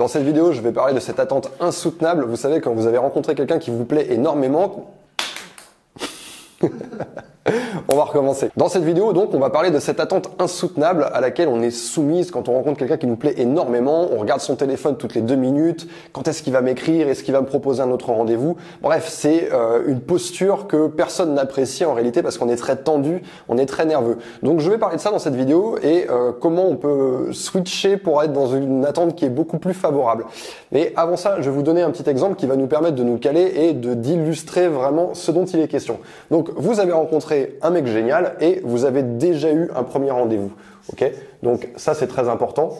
Dans cette vidéo, je vais parler de cette attente insoutenable. Vous savez, quand vous avez rencontré quelqu'un qui vous plaît énormément, on va recommencer. Dans cette vidéo, donc, on va parler de cette attente insoutenable à laquelle on est soumise quand on rencontre quelqu'un qui nous plaît énormément. On regarde son téléphone toutes les deux minutes. Quand est-ce qu'il va m'écrire? Est-ce qu'il va me proposer un autre rendez-vous? Bref, c'est euh, une posture que personne n'apprécie en réalité parce qu'on est très tendu, on est très nerveux. Donc, je vais parler de ça dans cette vidéo et euh, comment on peut switcher pour être dans une attente qui est beaucoup plus favorable. Mais avant ça, je vais vous donner un petit exemple qui va nous permettre de nous caler et de d'illustrer vraiment ce dont il est question. Donc, vous avez rencontré un mec génial et vous avez déjà eu un premier rendez-vous. Ok? Donc ça c'est très important.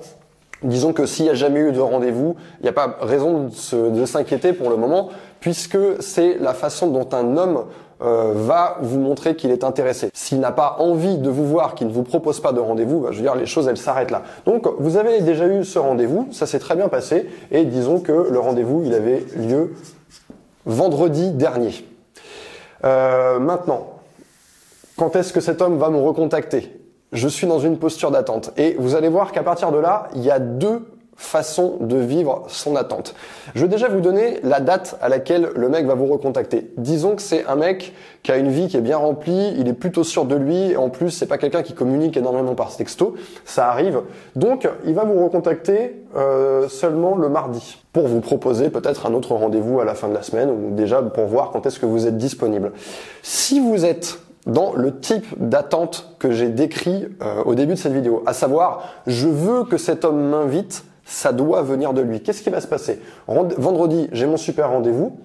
Disons que s'il n'y a jamais eu de rendez-vous, il n'y a pas raison de s'inquiéter pour le moment, puisque c'est la façon dont un homme euh, va vous montrer qu'il est intéressé. S'il n'a pas envie de vous voir, qu'il ne vous propose pas de rendez-vous, bah, je veux dire, les choses, elles s'arrêtent là. Donc, vous avez déjà eu ce rendez-vous, ça s'est très bien passé, et disons que le rendez-vous, il avait lieu vendredi dernier. Euh, maintenant, quand est-ce que cet homme va me recontacter? Je suis dans une posture d'attente. Et vous allez voir qu'à partir de là, il y a deux façons de vivre son attente. Je vais déjà vous donner la date à laquelle le mec va vous recontacter. Disons que c'est un mec qui a une vie qui est bien remplie, il est plutôt sûr de lui, et en plus c'est pas quelqu'un qui communique énormément par texto, ça arrive. Donc il va vous recontacter euh, seulement le mardi pour vous proposer peut-être un autre rendez-vous à la fin de la semaine ou déjà pour voir quand est-ce que vous êtes disponible. Si vous êtes dans le type d'attente que j'ai décrit euh, au début de cette vidéo, à savoir je veux que cet homme m'invite, ça doit venir de lui. Qu'est-ce qui va se passer Vendredi, j'ai mon super rendez-vous.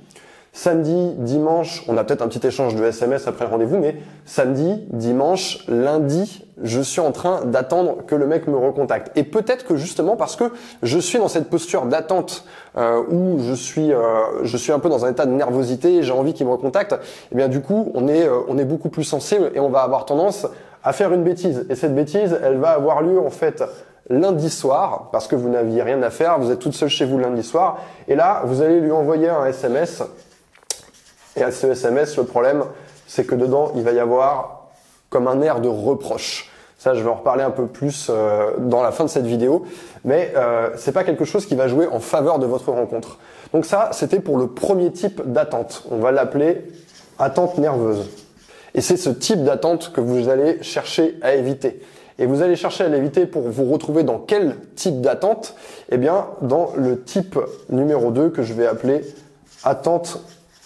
Samedi, dimanche, on a peut-être un petit échange de SMS après le rendez-vous, mais samedi, dimanche, lundi, je suis en train d'attendre que le mec me recontacte. Et peut-être que justement parce que je suis dans cette posture d'attente euh, où je suis, euh, je suis un peu dans un état de nervosité, j'ai envie qu'il me recontacte, et eh bien du coup, on est, euh, on est beaucoup plus sensible et on va avoir tendance à faire une bêtise. Et cette bêtise, elle va avoir lieu en fait lundi soir, parce que vous n'aviez rien à faire, vous êtes toute seule chez vous lundi soir, et là, vous allez lui envoyer un SMS et à ce SMS, le problème, c'est que dedans, il va y avoir comme un air de reproche. Ça, je vais en reparler un peu plus euh, dans la fin de cette vidéo, mais euh, c'est pas quelque chose qui va jouer en faveur de votre rencontre. Donc ça, c'était pour le premier type d'attente. On va l'appeler attente nerveuse. Et c'est ce type d'attente que vous allez chercher à éviter. Et vous allez chercher à l'éviter pour vous retrouver dans quel type d'attente? Eh bien, dans le type numéro 2 que je vais appeler attente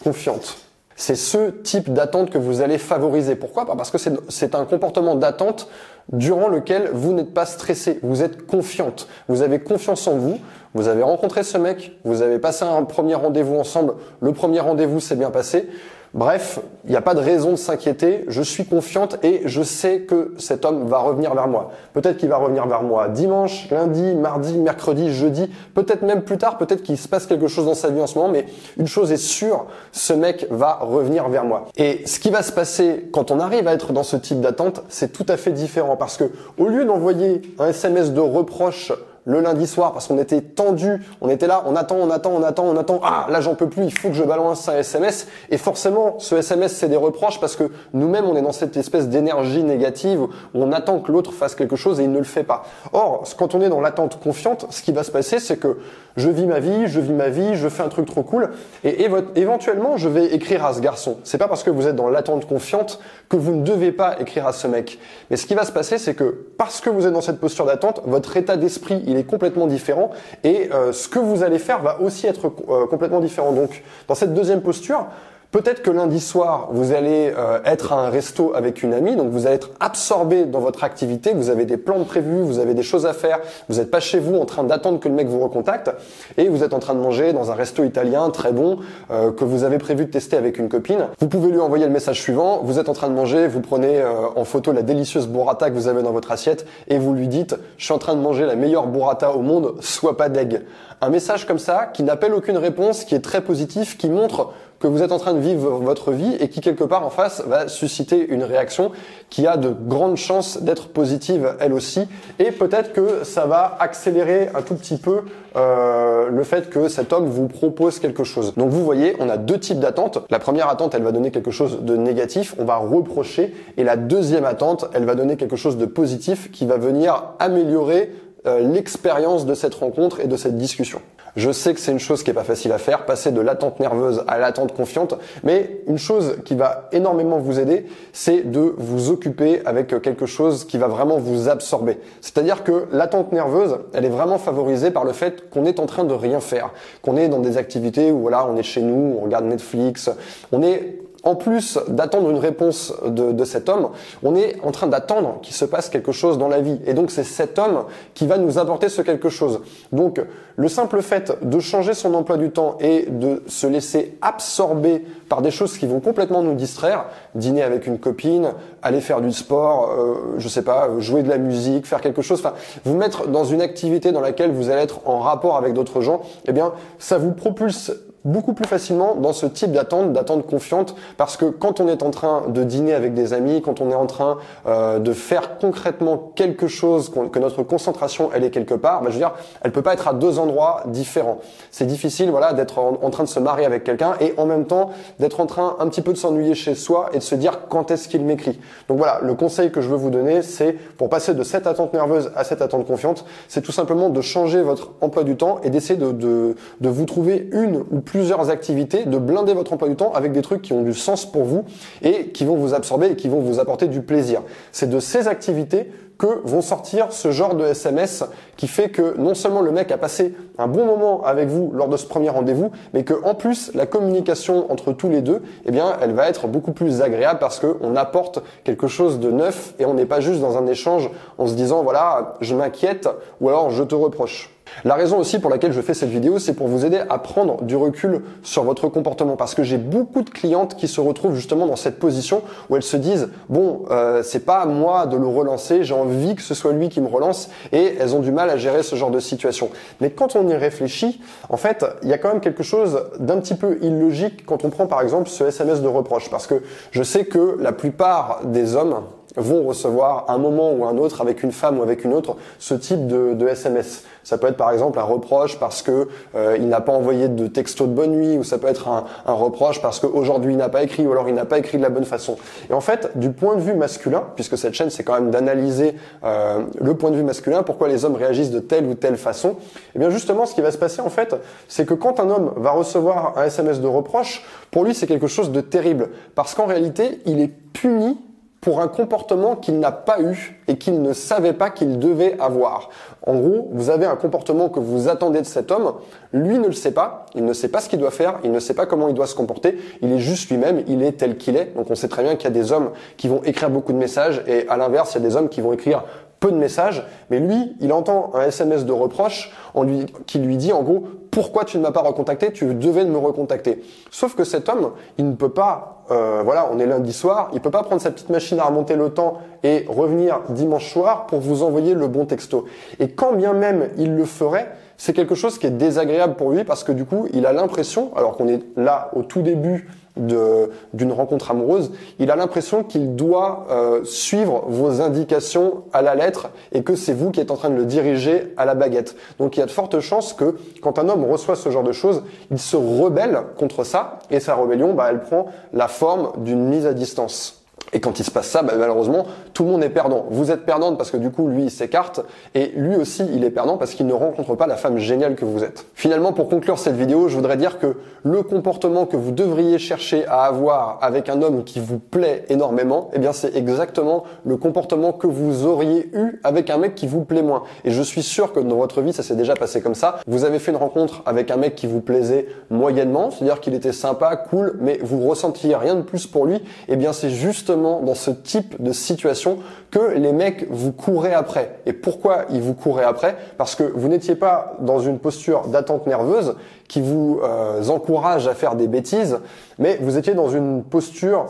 confiante. C'est ce type d'attente que vous allez favoriser. Pourquoi Parce que c'est un comportement d'attente durant lequel vous n'êtes pas stressé, vous êtes confiante, vous avez confiance en vous, vous avez rencontré ce mec, vous avez passé un premier rendez-vous ensemble, le premier rendez-vous s'est bien passé, Bref, il n'y a pas de raison de s'inquiéter, je suis confiante et je sais que cet homme va revenir vers moi. Peut-être qu'il va revenir vers moi dimanche, lundi, mardi, mercredi, jeudi, peut-être même plus tard, peut-être qu'il se passe quelque chose dans sa vie en ce moment, mais une chose est sûre, ce mec va revenir vers moi. Et ce qui va se passer quand on arrive à être dans ce type d'attente, c'est tout à fait différent. Parce que au lieu d'envoyer un SMS de reproche le lundi soir parce qu'on était tendu, on était là, on attend, on attend, on attend, on attend. Ah, là j'en peux plus, il faut que je balance un SMS. Et forcément, ce SMS c'est des reproches parce que nous-mêmes on est dans cette espèce d'énergie négative où on attend que l'autre fasse quelque chose et il ne le fait pas. Or, quand on est dans l'attente confiante, ce qui va se passer c'est que je vis ma vie, je vis ma vie, je fais un truc trop cool et éventuellement je vais écrire à ce garçon. C'est pas parce que vous êtes dans l'attente confiante que vous ne devez pas écrire à ce mec. Mais ce qui va se passer c'est que parce que vous êtes dans cette posture d'attente, votre état d'esprit il est complètement différent et euh, ce que vous allez faire va aussi être euh, complètement différent. Donc dans cette deuxième posture, Peut-être que lundi soir, vous allez euh, être à un resto avec une amie, donc vous allez être absorbé dans votre activité, vous avez des plans prévus, vous avez des choses à faire, vous n'êtes pas chez vous en train d'attendre que le mec vous recontacte, et vous êtes en train de manger dans un resto italien très bon euh, que vous avez prévu de tester avec une copine. Vous pouvez lui envoyer le message suivant, vous êtes en train de manger, vous prenez euh, en photo la délicieuse burrata que vous avez dans votre assiette, et vous lui dites « je suis en train de manger la meilleure burrata au monde, sois pas deg ». Un message comme ça, qui n'appelle aucune réponse, qui est très positif, qui montre que vous êtes en train de vivre votre vie et qui quelque part en face va susciter une réaction qui a de grandes chances d'être positive elle aussi et peut-être que ça va accélérer un tout petit peu euh, le fait que cet homme vous propose quelque chose. Donc vous voyez, on a deux types d'attentes. La première attente, elle va donner quelque chose de négatif, on va reprocher et la deuxième attente, elle va donner quelque chose de positif qui va venir améliorer euh, l'expérience de cette rencontre et de cette discussion. Je sais que c'est une chose qui est pas facile à faire, passer de l'attente nerveuse à l'attente confiante, mais une chose qui va énormément vous aider, c'est de vous occuper avec quelque chose qui va vraiment vous absorber. C'est-à-dire que l'attente nerveuse, elle est vraiment favorisée par le fait qu'on est en train de rien faire, qu'on est dans des activités où voilà, on est chez nous, on regarde Netflix, on est en plus d'attendre une réponse de, cet homme, on est en train d'attendre qu'il se passe quelque chose dans la vie. Et donc c'est cet homme qui va nous apporter ce quelque chose. Donc le simple fait de changer son emploi du temps et de se laisser absorber par des choses qui vont complètement nous distraire, dîner avec une copine, aller faire du sport, euh, je sais pas, jouer de la musique, faire quelque chose, enfin vous mettre dans une activité dans laquelle vous allez être en rapport avec d'autres gens, eh bien ça vous propulse beaucoup plus facilement dans ce type d'attente, d'attente confiante, parce que quand on est en train de dîner avec des amis, quand on est en train euh, de faire concrètement quelque chose, que notre concentration elle est quelque part, bah, je veux dire, elle peut pas être à deux endroits différents. C'est difficile, voilà, d'être en, train de se marier avec quelqu'un et en même temps d'être en train un petit peu de s'ennuyer chez soi et de se dire quand est-ce qu'il m'écrit. Donc voilà, le conseil que je veux vous donner, c'est pour passer de cette attente nerveuse à cette attente confiante, c'est tout simplement de changer votre emploi du temps et d'essayer de, de, de vous trouver une ou plusieurs activités, de blinder votre emploi du temps avec des trucs qui ont du sens pour vous et qui vont vous absorber et qui vont vous apporter du plaisir. C'est de ces activités que vont sortir ce genre de SMS qui fait que non seulement le mec a passé un bon moment avec vous lors de ce premier rendez-vous, mais que en plus la communication entre tous les deux, eh bien, elle va être beaucoup plus agréable parce que on apporte quelque chose de neuf et on n'est pas juste dans un échange en se disant voilà, je m'inquiète ou alors je te reproche. La raison aussi pour laquelle je fais cette vidéo, c'est pour vous aider à prendre du recul sur votre comportement, parce que j'ai beaucoup de clientes qui se retrouvent justement dans cette position où elles se disent bon, euh, c'est pas à moi de le relancer, j'ai envie que ce soit lui qui me relance, et elles ont du mal à gérer ce genre de situation. Mais quand on y réfléchit, en fait, il y a quand même quelque chose d'un petit peu illogique quand on prend par exemple ce SMS de reproche, parce que je sais que la plupart des hommes vont recevoir un moment ou un autre avec une femme ou avec une autre ce type de, SMS. Ça peut être par exemple un reproche parce que euh, il n'a pas envoyé de texto de bonne nuit, ou ça peut être un, un reproche parce qu'aujourd'hui il n'a pas écrit, ou alors il n'a pas écrit de la bonne façon. Et en fait, du point de vue masculin, puisque cette chaîne c'est quand même d'analyser euh, le point de vue masculin, pourquoi les hommes réagissent de telle ou telle façon, et eh bien justement ce qui va se passer en fait, c'est que quand un homme va recevoir un SMS de reproche, pour lui c'est quelque chose de terrible, parce qu'en réalité il est puni pour un comportement qu'il n'a pas eu et qu'il ne savait pas qu'il devait avoir. En gros, vous avez un comportement que vous attendez de cet homme, lui ne le sait pas, il ne sait pas ce qu'il doit faire, il ne sait pas comment il doit se comporter, il est juste lui-même, il est tel qu'il est. Donc on sait très bien qu'il y a des hommes qui vont écrire beaucoup de messages et à l'inverse, il y a des hommes qui vont écrire peu de messages, mais lui, il entend un SMS de reproche en lui, qui lui dit en gros pourquoi tu ne m'as pas recontacté, tu devais me recontacter. Sauf que cet homme, il ne peut pas, euh, voilà, on est lundi soir, il peut pas prendre sa petite machine à remonter le temps et revenir dimanche soir pour vous envoyer le bon texto. Et quand bien même il le ferait, c'est quelque chose qui est désagréable pour lui parce que du coup, il a l'impression, alors qu'on est là au tout début d'une rencontre amoureuse, il a l'impression qu'il doit euh, suivre vos indications à la lettre et que c'est vous qui êtes en train de le diriger à la baguette. Donc il y a de fortes chances que quand un homme reçoit ce genre de choses, il se rebelle contre ça et sa rébellion, bah, elle prend la forme d'une mise à distance. Et quand il se passe ça, bah, malheureusement, tout le monde est perdant. Vous êtes perdante parce que du coup, lui, il s'écarte, et lui aussi, il est perdant parce qu'il ne rencontre pas la femme géniale que vous êtes. Finalement, pour conclure cette vidéo, je voudrais dire que le comportement que vous devriez chercher à avoir avec un homme qui vous plaît énormément, eh bien, c'est exactement le comportement que vous auriez eu avec un mec qui vous plaît moins. Et je suis sûr que dans votre vie, ça s'est déjà passé comme ça. Vous avez fait une rencontre avec un mec qui vous plaisait moyennement, c'est-à-dire qu'il était sympa, cool, mais vous ressentiez rien de plus pour lui. Eh bien, c'est dans ce type de situation que les mecs vous couraient après. Et pourquoi ils vous couraient après? Parce que vous n'étiez pas dans une posture d'attente nerveuse qui vous euh, encourage à faire des bêtises, mais vous étiez dans une posture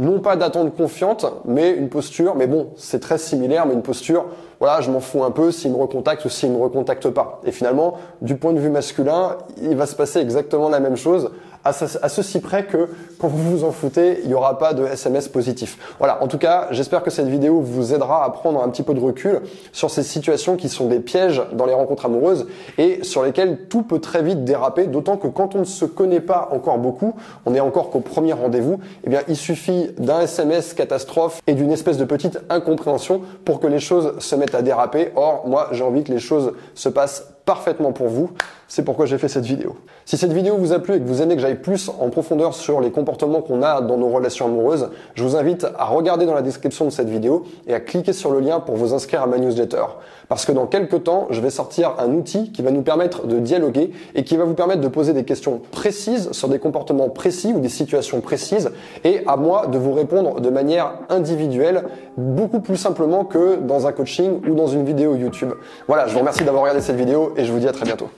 non pas d'attente confiante, mais une posture, mais bon, c'est très similaire, mais une posture, voilà, je m'en fous un peu s'il me recontacte ou s'il me recontacte pas. Et finalement, du point de vue masculin, il va se passer exactement la même chose à, ceci près que quand vous vous en foutez, il n'y aura pas de SMS positif. Voilà, en tout cas, j'espère que cette vidéo vous aidera à prendre un petit peu de recul sur ces situations qui sont des pièges dans les rencontres amoureuses et sur lesquelles tout peut très vite déraper, d'autant que quand on ne se connaît pas encore beaucoup, on est encore qu'au premier rendez-vous, eh bien il suffit d'un SMS catastrophe et d'une espèce de petite incompréhension pour que les choses se mettent à déraper. Or, moi, j'ai envie que les choses se passent parfaitement pour vous. C'est pourquoi j'ai fait cette vidéo. Si cette vidéo vous a plu et que vous aimez que j'aille plus en profondeur sur les comportements qu'on a dans nos relations amoureuses, je vous invite à regarder dans la description de cette vidéo et à cliquer sur le lien pour vous inscrire à ma newsletter. Parce que dans quelques temps, je vais sortir un outil qui va nous permettre de dialoguer et qui va vous permettre de poser des questions précises sur des comportements précis ou des situations précises et à moi de vous répondre de manière individuelle, beaucoup plus simplement que dans un coaching ou dans une vidéo YouTube. Voilà, je vous remercie d'avoir regardé cette vidéo et je vous dis à très bientôt.